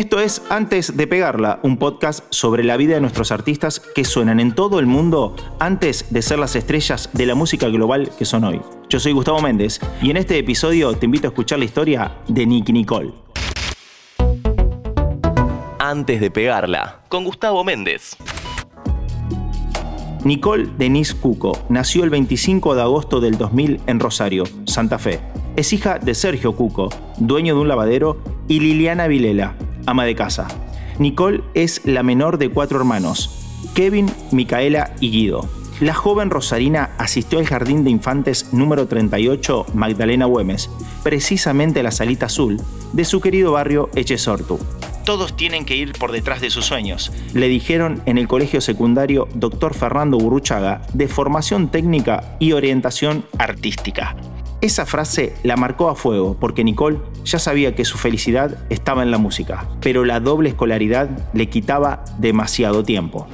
Esto es Antes de Pegarla, un podcast sobre la vida de nuestros artistas que suenan en todo el mundo antes de ser las estrellas de la música global que son hoy. Yo soy Gustavo Méndez y en este episodio te invito a escuchar la historia de Nicky Nicole. Antes de Pegarla, con Gustavo Méndez. Nicole Denise Cuco nació el 25 de agosto del 2000 en Rosario, Santa Fe. Es hija de Sergio Cuco, dueño de un lavadero, y Liliana Vilela, ama de casa. Nicole es la menor de cuatro hermanos, Kevin, Micaela y Guido. La joven rosarina asistió al jardín de infantes número 38 Magdalena Güemes, precisamente a la salita azul de su querido barrio Echesortu. Todos tienen que ir por detrás de sus sueños, le dijeron en el colegio secundario Dr. Fernando Burruchaga de formación técnica y orientación artística. Esa frase la marcó a fuego porque Nicole ya sabía que su felicidad estaba en la música, pero la doble escolaridad le quitaba demasiado tiempo.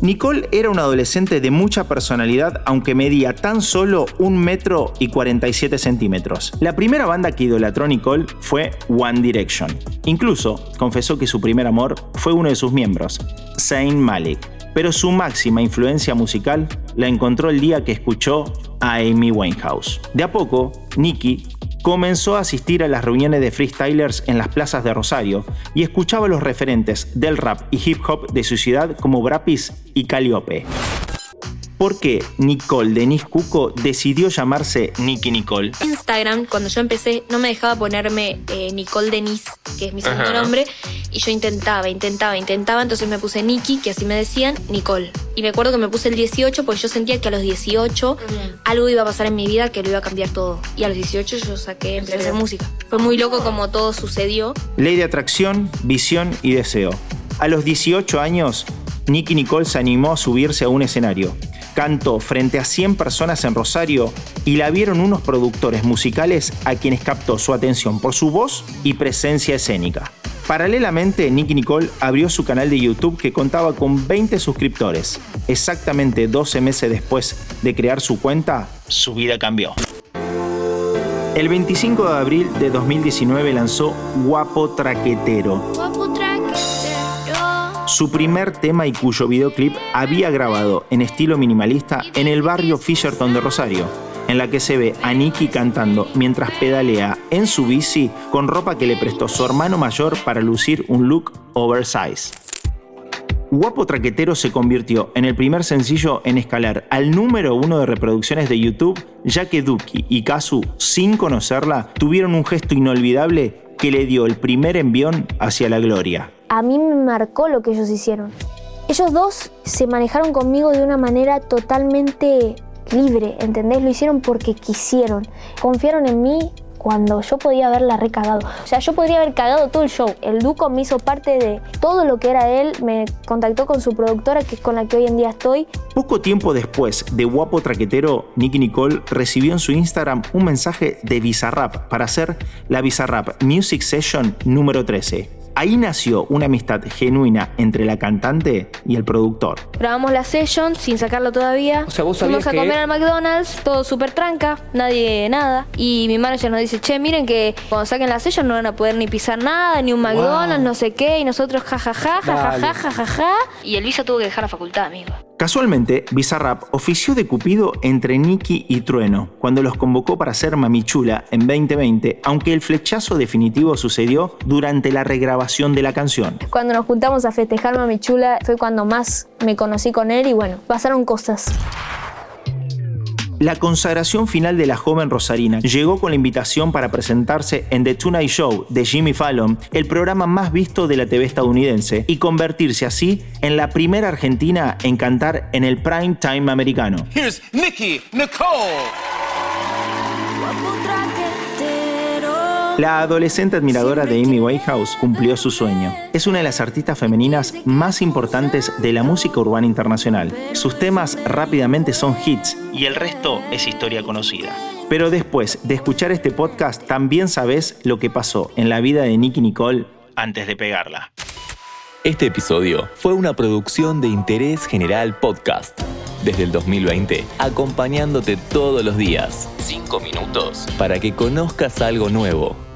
Nicole era una adolescente de mucha personalidad, aunque medía tan solo un metro y 47 centímetros. La primera banda que idolatró Nicole fue One Direction. Incluso confesó que su primer amor fue uno de sus miembros, Zayn Malik. Pero su máxima influencia musical la encontró el día que escuchó a Amy Winehouse. De a poco, Nicky comenzó a asistir a las reuniones de freestylers en las plazas de Rosario y escuchaba los referentes del rap y hip hop de su ciudad como Brapis y Calliope. ¿Por qué Nicole Denise Cuco decidió llamarse Nicky Nicole? Instagram, cuando yo empecé, no me dejaba ponerme eh, Nicole Denise, que es mi segundo nombre, y yo intentaba, intentaba, intentaba, entonces me puse Nicky, que así me decían, Nicole. Y me acuerdo que me puse el 18 porque yo sentía que a los 18 algo iba a pasar en mi vida que lo iba a cambiar todo. Y a los 18 yo saqué, empecé a hacer música. Fue muy loco como todo sucedió. Ley de atracción, visión y deseo. A los 18 años, Nicky Nicole se animó a subirse a un escenario cantó frente a 100 personas en Rosario y la vieron unos productores musicales a quienes captó su atención por su voz y presencia escénica. Paralelamente, Nicky Nicole abrió su canal de YouTube que contaba con 20 suscriptores. Exactamente 12 meses después de crear su cuenta, su vida cambió. El 25 de abril de 2019 lanzó Guapo Traquetero su primer tema y cuyo videoclip había grabado en estilo minimalista en el barrio Fisherton de Rosario, en la que se ve a Nicky cantando mientras pedalea en su bici con ropa que le prestó su hermano mayor para lucir un look oversize. Guapo Traquetero se convirtió en el primer sencillo en escalar al número uno de reproducciones de YouTube, ya que Duki y Kazu, sin conocerla, tuvieron un gesto inolvidable que le dio el primer envión hacia la gloria a mí me marcó lo que ellos hicieron. Ellos dos se manejaron conmigo de una manera totalmente libre, ¿entendés? Lo hicieron porque quisieron. Confiaron en mí cuando yo podía haberla recagado. O sea, yo podría haber cagado todo el show. El Duco me hizo parte de todo lo que era él, me contactó con su productora, que es con la que hoy en día estoy. Poco tiempo después de Guapo Traquetero, Nicky Nicole recibió en su Instagram un mensaje de Bizarrap para hacer la Bizarrap Music Session número 13. Ahí nació una amistad genuina entre la cantante y el productor. Grabamos la session sin sacarlo todavía. O sea, vos Fuimos a que- comer al McDonald's, todo súper tranca, nadie nada. Y mi manager nos dice, che, miren que cuando saquen la session no van a poder ni pisar nada, ni un McDonald's, no sé qué. Y nosotros jajaja, jajaja, jajaja. Y el Visa tuvo que dejar la facultad, amigo. Casualmente, Bizarrap ofició de cupido entre Nicky y Trueno cuando los convocó para hacer Mamichula en 2020, aunque el flechazo definitivo sucedió durante la regrabación de la canción. Cuando nos juntamos a festejar Mami Chula fue cuando más me conocí con él y bueno, pasaron cosas. La consagración final de la joven Rosarina llegó con la invitación para presentarse en The Tonight Show de Jimmy Fallon, el programa más visto de la TV estadounidense, y convertirse así en la primera argentina en cantar en el prime time americano. Here's Nikki Nicole. La adolescente admiradora de Amy Winehouse cumplió su sueño. Es una de las artistas femeninas más importantes de la música urbana internacional. Sus temas rápidamente son hits y el resto es historia conocida. Pero después de escuchar este podcast también sabes lo que pasó en la vida de Nicky Nicole antes de pegarla. Este episodio fue una producción de Interés General Podcast. Desde el 2020, acompañándote todos los días. Cinco minutos para que conozcas algo nuevo